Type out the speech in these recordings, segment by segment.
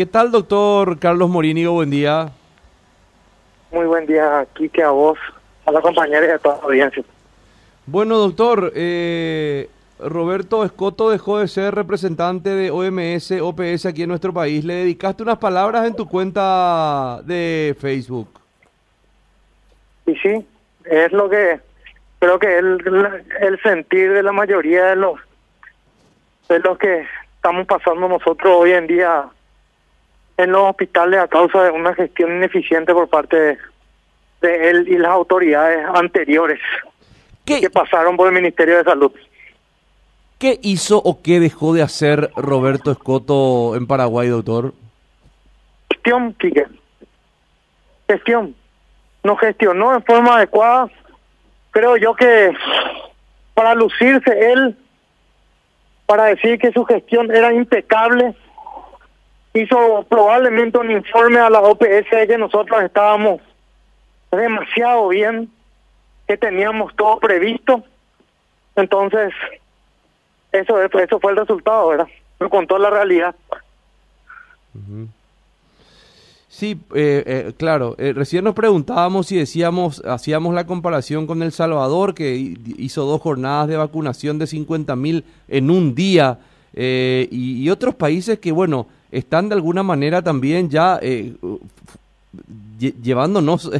¿Qué tal, doctor Carlos Morínigo? Buen día. Muy buen día, Kike, a vos, a la compañera y a toda la audiencia. Bueno, doctor, eh, Roberto Escoto dejó de ser representante de OMS, OPS aquí en nuestro país. Le dedicaste unas palabras en tu cuenta de Facebook. Y sí, es lo que creo que el, el sentir de la mayoría de los de los que estamos pasando nosotros hoy en día en los hospitales a causa de una gestión ineficiente por parte de, de él y las autoridades anteriores ¿Qué, que pasaron por el Ministerio de Salud. ¿Qué hizo o qué dejó de hacer Roberto Escoto en Paraguay, doctor? Gestión, Quique. Gestión. No gestionó en forma adecuada. Creo yo que para lucirse él, para decir que su gestión era impecable, hizo probablemente un informe a la OPS de que nosotros estábamos demasiado bien, que teníamos todo previsto. Entonces, eso, eso fue el resultado, ¿verdad? Me contó la realidad. Sí, eh, eh, claro. Eh, recién nos preguntábamos si decíamos, hacíamos la comparación con El Salvador, que hizo dos jornadas de vacunación de 50 mil en un día, y, y, otros países que, bueno, están de alguna manera también ya llevándonos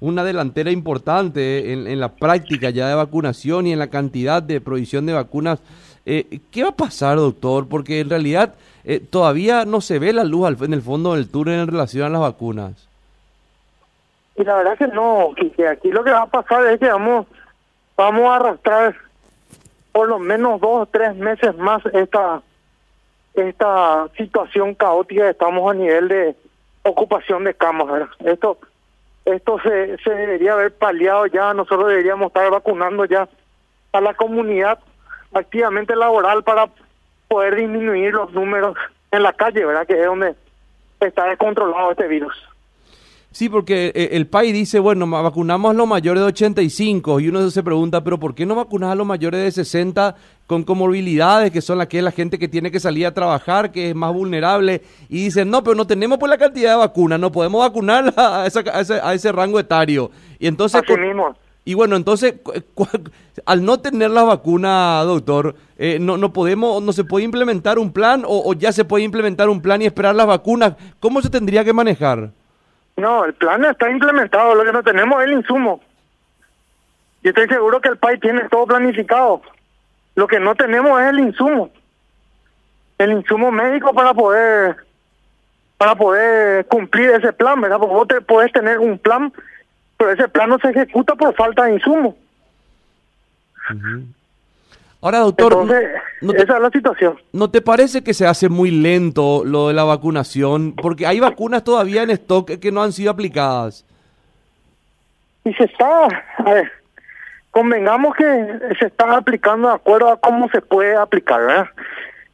una delantera importante en, en, la práctica ya de vacunación y en la cantidad de provisión de vacunas. ¿Qué va a pasar, doctor? Porque en realidad eh, todavía no se ve la luz al, en el fondo del túnel en relación a las vacunas. Y la verdad que no, que aquí lo que va a pasar es que vamos, vamos a arrastrar por lo menos dos o tres meses más esta esta situación caótica estamos a nivel de ocupación de camas. Esto esto se, se debería haber paliado ya, nosotros deberíamos estar vacunando ya a la comunidad activamente laboral para poder disminuir los números en la calle, ¿verdad? Que es donde está descontrolado este virus. Sí, porque eh, el país dice, bueno, vacunamos a los mayores de 85 y uno se pregunta, pero ¿por qué no vacunas a los mayores de 60 con comorbilidades, que son las que es la gente que tiene que salir a trabajar, que es más vulnerable? Y dicen, no, pero no tenemos pues la cantidad de vacunas, no podemos vacunar a, esa, a, ese, a ese rango etario. Y entonces... Así mismo. Y bueno, entonces, al no tener la vacuna, doctor, eh, no, no podemos, no se puede implementar un plan o, o, ya se puede implementar un plan y esperar las vacunas. ¿Cómo se tendría que manejar? No, el plan está implementado, lo que no tenemos es el insumo. Y estoy seguro que el país tiene todo planificado. Lo que no tenemos es el insumo. El insumo médico para poder para poder cumplir ese plan, ¿verdad? Porque vos te, podés tener un plan pero ese plan no se ejecuta por falta de insumo. Ahora, doctor, Entonces, no te, esa es la situación. ¿no te parece que se hace muy lento lo de la vacunación? Porque hay vacunas todavía en stock que no han sido aplicadas. Y se está, a ver, convengamos que se está aplicando de acuerdo a cómo se puede aplicar, ¿verdad?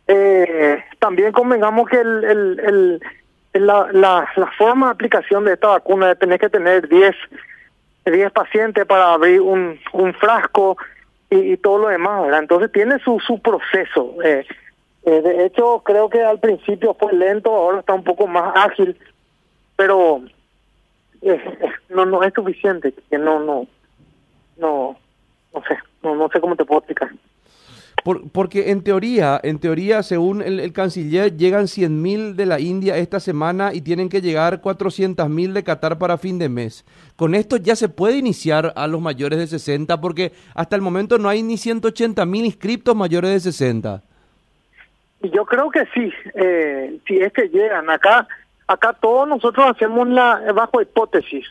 Eh, también convengamos que el, el, el, la, la, la forma de aplicación de esta vacuna de tener que tener 10 10 pacientes para abrir un, un frasco y, y, todo lo demás, ¿verdad? Entonces tiene su, su proceso. Eh, eh, de hecho, creo que al principio fue lento, ahora está un poco más ágil, pero eh, no no es suficiente, que no, no, no, no sé, no, no sé cómo te puedo explicar. Por, porque en teoría, en teoría, según el, el canciller, llegan 100.000 de la India esta semana y tienen que llegar 400.000 de Qatar para fin de mes. Con esto ya se puede iniciar a los mayores de 60 porque hasta el momento no hay ni 180.000 inscriptos mayores de 60. Y yo creo que sí, eh, si es que llegan acá, acá todos nosotros hacemos la bajo hipótesis.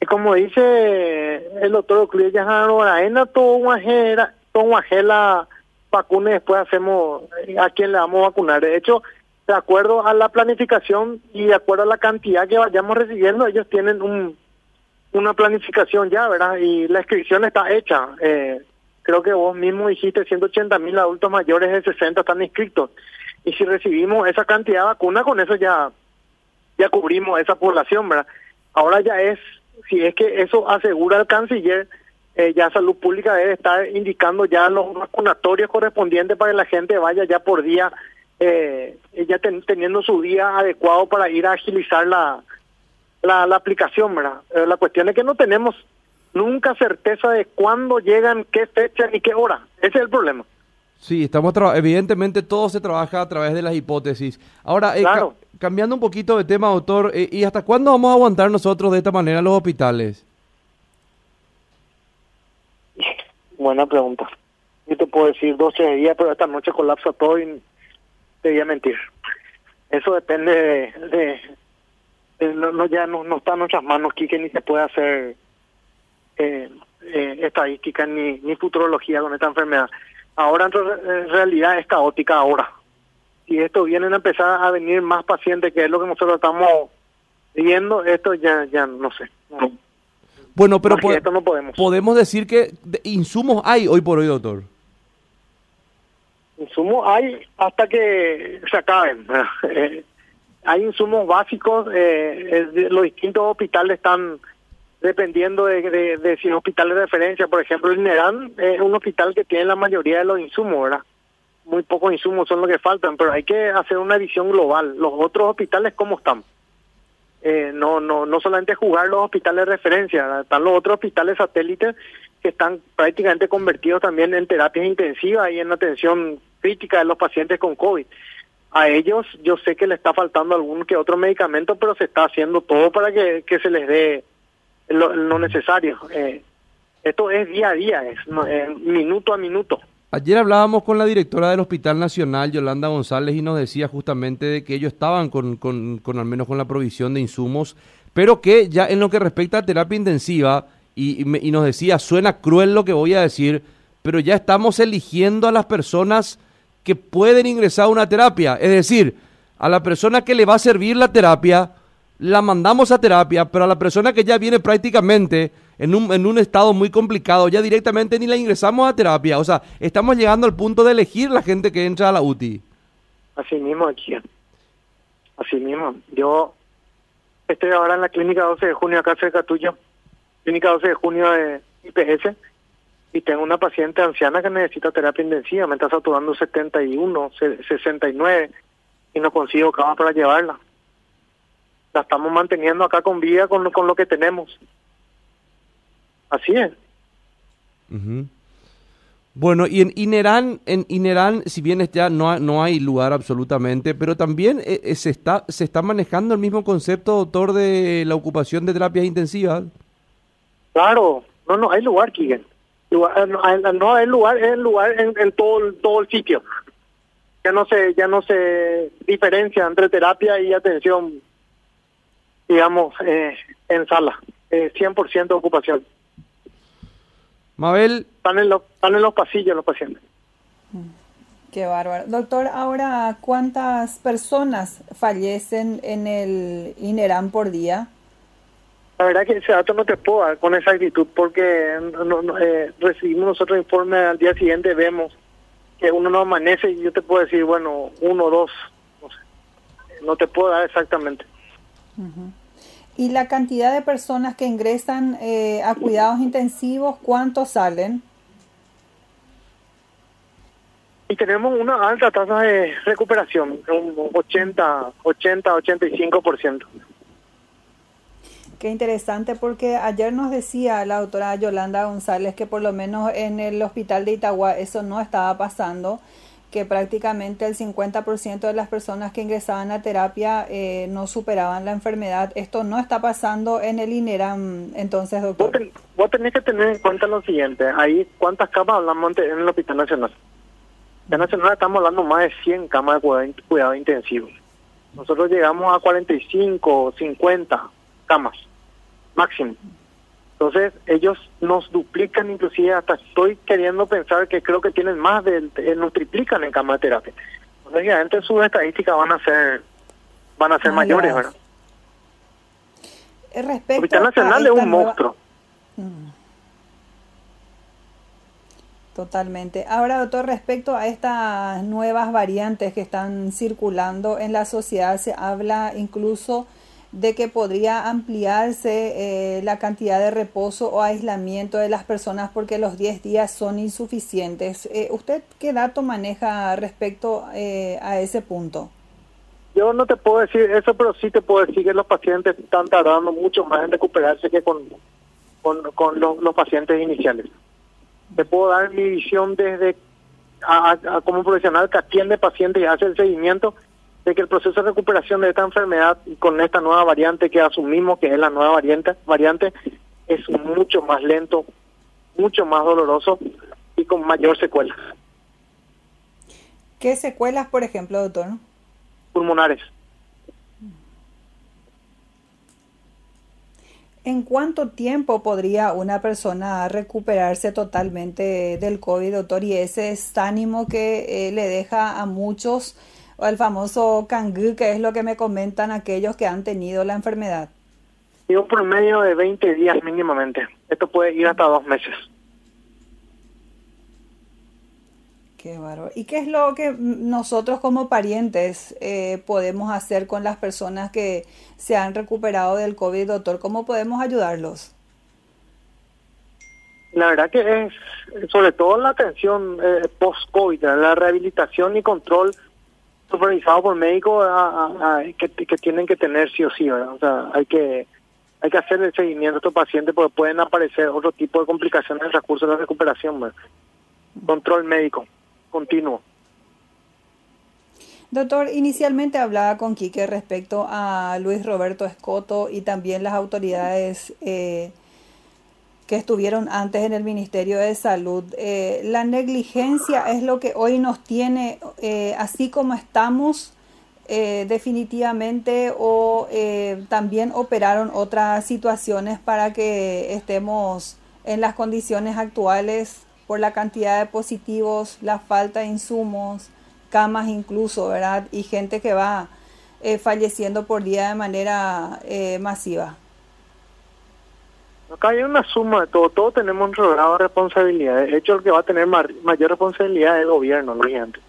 Y como dice el doctor Euclides Yajarora, todo una la vacuna y después hacemos a quién le vamos a vacunar. De hecho, de acuerdo a la planificación y de acuerdo a la cantidad que vayamos recibiendo, ellos tienen un una planificación ya, ¿verdad? Y la inscripción está hecha. Eh, creo que vos mismo dijiste 180 mil adultos mayores de 60 están inscritos. Y si recibimos esa cantidad de vacuna, con eso ya, ya cubrimos esa población, ¿verdad? Ahora ya es, si es que eso asegura el canciller, eh, ya Salud Pública debe estar indicando ya los vacunatorios correspondientes para que la gente vaya ya por día eh, ya teniendo su día adecuado para ir a agilizar la, la, aplicación, ¿verdad? Eh, la cuestión es que no tenemos nunca certeza de cuándo llegan, qué fecha ni qué hora. Ese es el problema. Sí, estamos evidentemente todo se trabaja a través de las hipótesis. Ahora, eh, cambiando un poquito de tema, doctor, ¿y hasta cuándo vamos a aguantar nosotros de esta manera los hospitales? Buena pregunta. Yo te puedo decir 12 días, pero esta noche colapsa todo y te voy a mentir. Eso depende de... no, ya no, no, está en nuestras manos, que ni se puede hacer eh, eh, estadística ni, ni futurología con esta enfermedad. Ahora en realidad es caótica ahora. Y esto vienen a empezar a venir más pacientes, que es lo que nosotros estamos viendo, esto ya, ya no sé. Bueno, pero no podemos. podemos decir que insumos hay hoy por hoy, doctor. Insumos hay hasta que se acaben. Eh, hay insumos básicos, eh, los distintos hospitales están dependiendo de, de, si un hospital de referencia, por ejemplo, el NERAN es un hospital que tiene la mayoría de los insumos, ¿verdad? Muy pocos insumos son los que faltan, pero hay que hacer una visión global. Los otros hospitales, ¿cómo están? Eh, no, no, no solamente jugar los hospitales de referencia, están los otros hospitales satélites que están prácticamente convertidos también en terapias intensivas y en atención crítica de los pacientes con COVID. A ellos yo sé que le está faltando algún que otro medicamento, pero se está haciendo todo para que, que se les dé lo, necesario. Eh, esto es día a día, es minuto a minuto. Ayer hablábamos con la directora del Hospital Nacional, Yolanda González, y nos decía justamente de que ellos estaban con, con, con al menos con la provisión de insumos, pero que ya en lo que respecta a terapia intensiva, y, y, nos decía, suena cruel lo que voy a decir, pero ya estamos eligiendo a las personas que pueden ingresar a una terapia. Es decir, a la persona que le va a servir la terapia, la mandamos a terapia, pero a la persona que ya viene prácticamente en un, en un estado muy complicado, ya directamente ni la ingresamos a terapia. O sea, estamos llegando al punto de elegir la gente que entra a la UTI. Así mismo, aquí. Así mismo. Yo estoy ahora en la clínica 12 de junio acá cerca tuyo, clínica 12 de junio de IPS, y tengo una paciente anciana que necesita terapia intensiva, me está saturando 71, 69, y no consigo cama para llevarla la estamos manteniendo acá con vida con, con lo que tenemos. Así es. Bueno, y en Inerán, en Inerán, si bien ya no, no hay lugar absolutamente, pero también eh, eh, se está se está manejando el mismo concepto, doctor, de la ocupación de terapias intensivas. Claro, no, no, hay lugar, Kigen. Eh, no, hay lugar, es el lugar en, en, todo, todo el sitio. Ya no se ya no se diferencia entre terapia y atención digamos, eh, en sala, eh, 100% ocupación. Mabel. Están en, los, están en los pasillos los pacientes. Mm, qué bárbaro. Doctor, ahora, ¿cuántas personas fallecen en el INERAM por día? La verdad que ese dato no te puedo dar con exactitud porque no, eh, recibimos nosotros informe al día siguiente, vemos que uno no amanece y yo te puedo decir, bueno, uno o dos, no sé. No te puedo dar exactamente. ¿Y la cantidad de personas que ingresan eh, a cuidados intensivos, cuántos salen? Y tenemos una alta tasa de recuperación, un 80, 80, 85%. Qué interesante porque ayer nos decía la doctora Yolanda González que por lo menos en el hospital de Itagua eso no estaba pasando que prácticamente el 50% de las personas que ingresaban a terapia eh, no superaban la enfermedad. Esto no está pasando en el INERAM, entonces, doctor. Vos, tenés que tener en cuenta lo siguiente, ahí cuántas camas hablamos en el Hospital Nacional. En el Nacional estamos hablando más de 100 camas de cuidado, intensivo. Nosotros llegamos a 45, 50 camas, máximo. Entonces, ellos nos duplican, inclusive hasta estoy queriendo pensar que creo que tienen más, de, eh, nos triplican en cama de terapia. Entonces, sus estadísticas van a ser van a ser mayores, ¿verdad? Eh, respecto Hospital Nacional es un monstruo. Mm. Totalmente. Ahora, doctor, respecto a estas nuevas variantes que están circulando en la sociedad, se habla incluso de que podría ampliarse eh, la cantidad de reposo o aislamiento de las personas porque los 10 días son insuficientes. Eh, ¿Usted qué dato maneja respecto eh, a ese punto? Yo no te puedo decir eso, pero sí te puedo decir que los pacientes están tardando mucho más en recuperarse que con, con, los, pacientes iniciales. Te puedo dar mi visión desde como profesional que atiende pacientes y hace el seguimiento de que el proceso de recuperación de esta enfermedad con esta nueva variante que asumimos que es la nueva variante, variante es mucho más lento, mucho más doloroso y con mayor secuelas. ¿Qué secuelas, por ejemplo, doctor? Pulmonares. ¿En cuánto tiempo podría una persona recuperarse totalmente del COVID, doctor? Y ese es ánimo que eh, le deja a muchos o el famoso cangú, que es lo que me comentan aquellos que han tenido la enfermedad? Y un promedio de 20 días mínimamente. Esto puede ir hasta dos meses. Qué bárbaro. ¿Y qué es lo que nosotros como parientes eh, podemos hacer con las personas que se han recuperado del COVID, doctor? ¿Cómo podemos ayudarlos? La verdad que es sobre todo la atención eh, post-COVID, la rehabilitación y control supervisado por médicos que, tienen que tener sí o sí, O sea, hay que hay que hacer el seguimiento a estos pacientes porque pueden aparecer otro tipo de complicaciones en el transcurso de la recuperación. Control médico continuo. Doctor, inicialmente hablaba con Quique respecto a Luis Roberto Escoto y también las autoridades eh, que estuvieron antes en el Ministerio de Salud. Eh, la negligencia es lo que hoy nos tiene eh, así como estamos eh, definitivamente o también operaron otras situaciones para que estemos en las condiciones actuales por la cantidad de positivos, la falta de insumos, camas incluso, ¿verdad? Y gente que va falleciendo por día de manera masiva. Acá hay una suma de todo, todos tenemos un grado de responsabilidad. De hecho, el que va a tener mayor responsabilidad es el gobierno, no gente.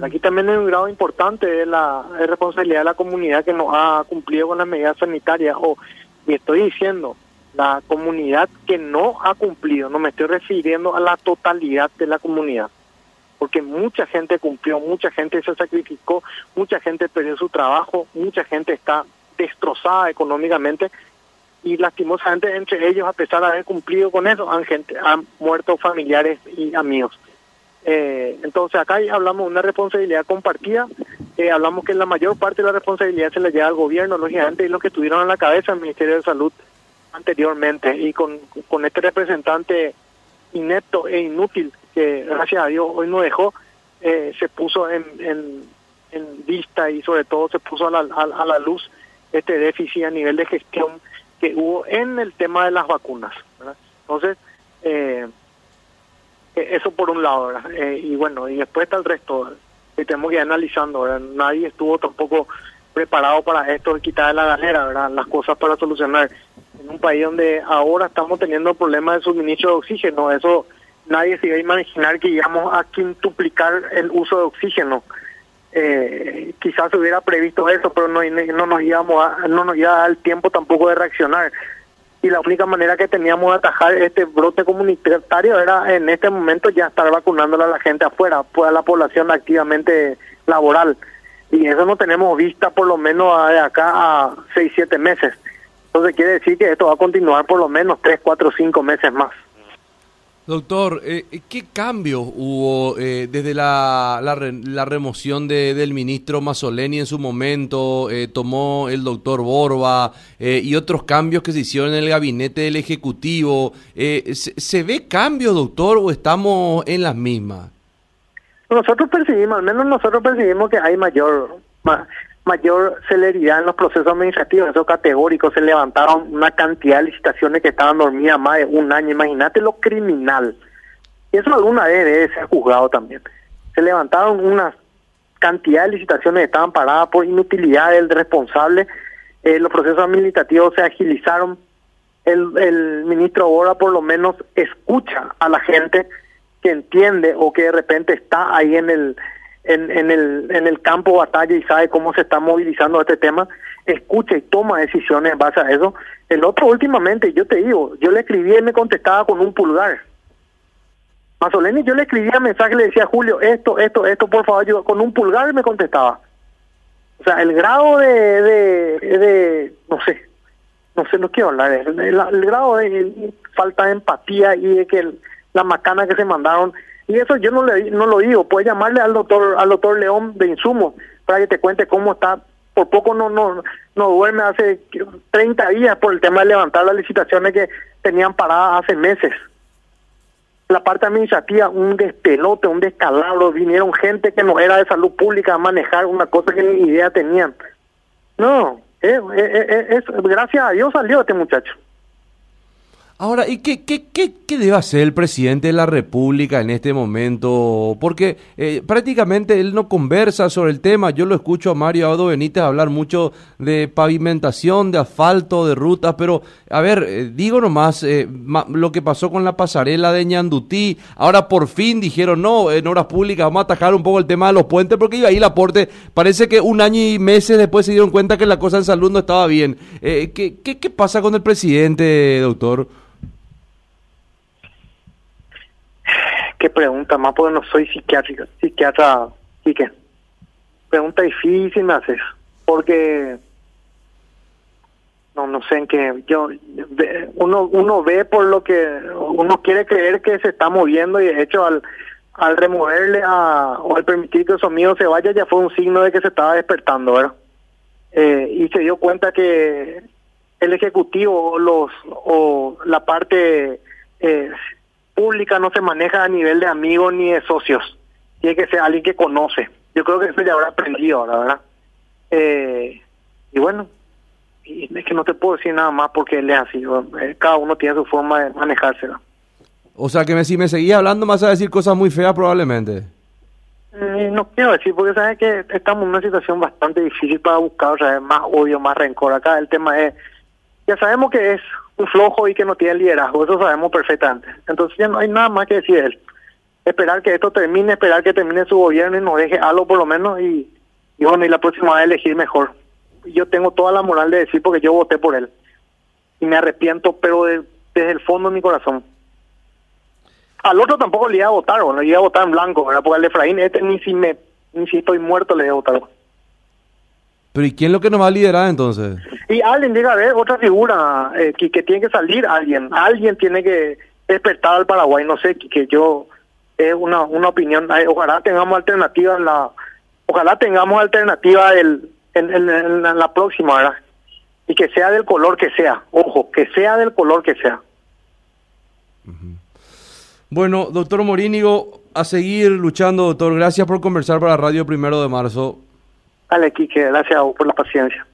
Aquí también hay un grado importante de la responsabilidad de la comunidad que no ha cumplido con las medidas sanitarias. O, y estoy diciendo, la comunidad que no ha cumplido, no me estoy refiriendo a la totalidad de la comunidad. Porque mucha gente cumplió, mucha gente se sacrificó, mucha gente perdió su trabajo, mucha gente está destrozada económicamente y lastimosamente entre ellos, a pesar de haber cumplido con eso, han, gente, han muerto familiares y amigos. Eh, entonces acá hablamos de una responsabilidad compartida, eh, hablamos que la mayor parte de la responsabilidad se le lleva al gobierno, lógicamente, y los que estuvieron a la cabeza del Ministerio de Salud anteriormente, y con, con este representante inepto e inútil que gracias a Dios hoy no dejó, eh, se puso en, en, en, vista y sobre todo se puso a la, a la luz este déficit a nivel de gestión que hubo en el tema de las vacunas. Entonces, eh, eso por un lado, eh, y bueno, y después está el resto, que tenemos que ir analizando, Nadie estuvo tampoco preparado para esto de quitar de la galera, ¿verdad? Las cosas para solucionar. En un país donde ahora estamos teniendo problemas de suministro de oxígeno, eso nadie se iba a imaginar que íbamos a quintuplicar el uso de oxígeno eh, quizás hubiera previsto eso, pero no, no nos íbamos a, no nos iba a dar tiempo tampoco de reaccionar. Y la única manera que teníamos de atajar este brote comunitario era en este momento ya estar vacunándola a la gente afuera, pues a la población activamente laboral. Y eso no tenemos vista por lo menos de acá a 6, 7 meses. Entonces quiere decir que esto va a continuar por lo menos 3, 4, 5 meses más. Doctor, eh, ¿qué cambios hubo eh, desde la, la, remoción de, del ministro Mazzoleni en su momento? Eh, tomó el doctor Borba y otros cambios que se hicieron en el gabinete del Ejecutivo. Se, ¿se, ve cambios, doctor, o estamos en las mismas? Nosotros percibimos, al menos nosotros percibimos que hay mayor mayor celeridad en los procesos administrativos, eso categórico, se levantaron una cantidad de licitaciones que estaban dormidas más de un año, imagínate lo criminal. Y eso alguna vez debe ser juzgado también. Se levantaron una cantidad de licitaciones que estaban paradas por inutilidad del responsable, eh, los procesos administrativos se agilizaron, el, el ministro Bora por lo menos escucha a la gente que entiende o que de repente está ahí en el en, en, el, en el campo batalla y sabe cómo se está movilizando este tema. escucha y toma decisiones en base a eso. El otro últimamente, yo te digo, yo le escribía y me contestaba con un pulgar. Masoleni yo le escribía mensaje, le decía Julio, esto, esto, esto, por favor, yo con un pulgar me contestaba. O sea, el grado de, de, no sé, no sé, no quiero hablar, el, el, grado de falta de empatía y de que la macana que se mandaron, y eso yo no le no lo digo, puedes llamarle al doctor al doctor León de Insumos para que te cuente cómo está, por poco no no no duerme. Hace 30 días por el tema de levantar las licitaciones que tenían paradas hace meses. La parte administrativa un despelote, un descalabro, vinieron gente que no era de salud pública a manejar una cosa que ni idea tenían. No, eh, eh, eh, gracias a Dios salió este muchacho. Ahora, ¿y qué, qué, qué, qué, debe hacer el presidente de la República en este momento? Porque eh, prácticamente él no conversa sobre el tema. Yo lo escucho a Mario Audo Benítez hablar mucho de pavimentación, de asfalto, de rutas, pero a ver, eh, digo nomás eh, lo que pasó con la pasarela de Ñandutí. Ahora por fin dijeron, no, en horas públicas vamos a atajar un poco el tema de los puentes porque iba ahí el aporte. Parece que un año y meses después se dieron cuenta que la cosa en salud no estaba bien. ¿qué, qué, ¿Qué pasa con el presidente, doctor? Qué pregunta más, porque no soy psiquiátrica, psiquiatra, qué. Pregunta difícil me haces, porque no no sé en qué yo uno uno ve por lo que uno quiere creer que se está moviendo y de hecho al al removerle a, o al permitir que su amigo se vaya ya fue un signo de que se estaba despertando, ¿verdad? Eh, y se dio cuenta que el ejecutivo los o la parte eh, pública no se maneja a nivel de amigos ni de socios. Tiene que ser alguien que conoce. Yo creo que eso ya habrá aprendido ahora, ¿verdad? Eh, y bueno, y es que no te puedo decir nada más porque él es así. Eh, cada uno tiene su forma de manejársela. O sea que si me seguía hablando más a decir cosas muy feas probablemente. Eh, no quiero decir, porque sabes que estamos en una situación bastante difícil para buscar o sea, más odio, más rencor. Acá el tema es, ya sabemos que es un flojo y que no tiene liderazgo, eso sabemos perfectamente. Entonces ya no hay nada más que decir de él. Esperar que esto termine, esperar que termine su gobierno y nos deje algo por lo menos y, y bueno, y la próxima vez elegir mejor. Yo tengo toda la moral de decir porque yo voté por él. Y me arrepiento, pero desde el fondo de mi corazón. Al otro tampoco le iba a votar, bueno, le iba a votar en blanco, ¿verdad? Porque al Efraín este ni si me ni si estoy muerto le iba a votar. Pero ¿y quién es lo que nos va a liderar entonces? Y alguien llega a ver otra figura eh, que, que, tiene que salir alguien, alguien tiene que despertar al Paraguay, no sé, que, yo es una, una opinión, ojalá tengamos alternativa en la, ojalá tengamos alternativa el, en, la próxima, ¿verdad? Y que sea del color que sea, ojo, que sea del color que sea. Bueno, doctor Morínigo, a seguir luchando, doctor. Gracias por conversar para Radio Primero de Marzo. Dale, Quique, gracias por la paciencia.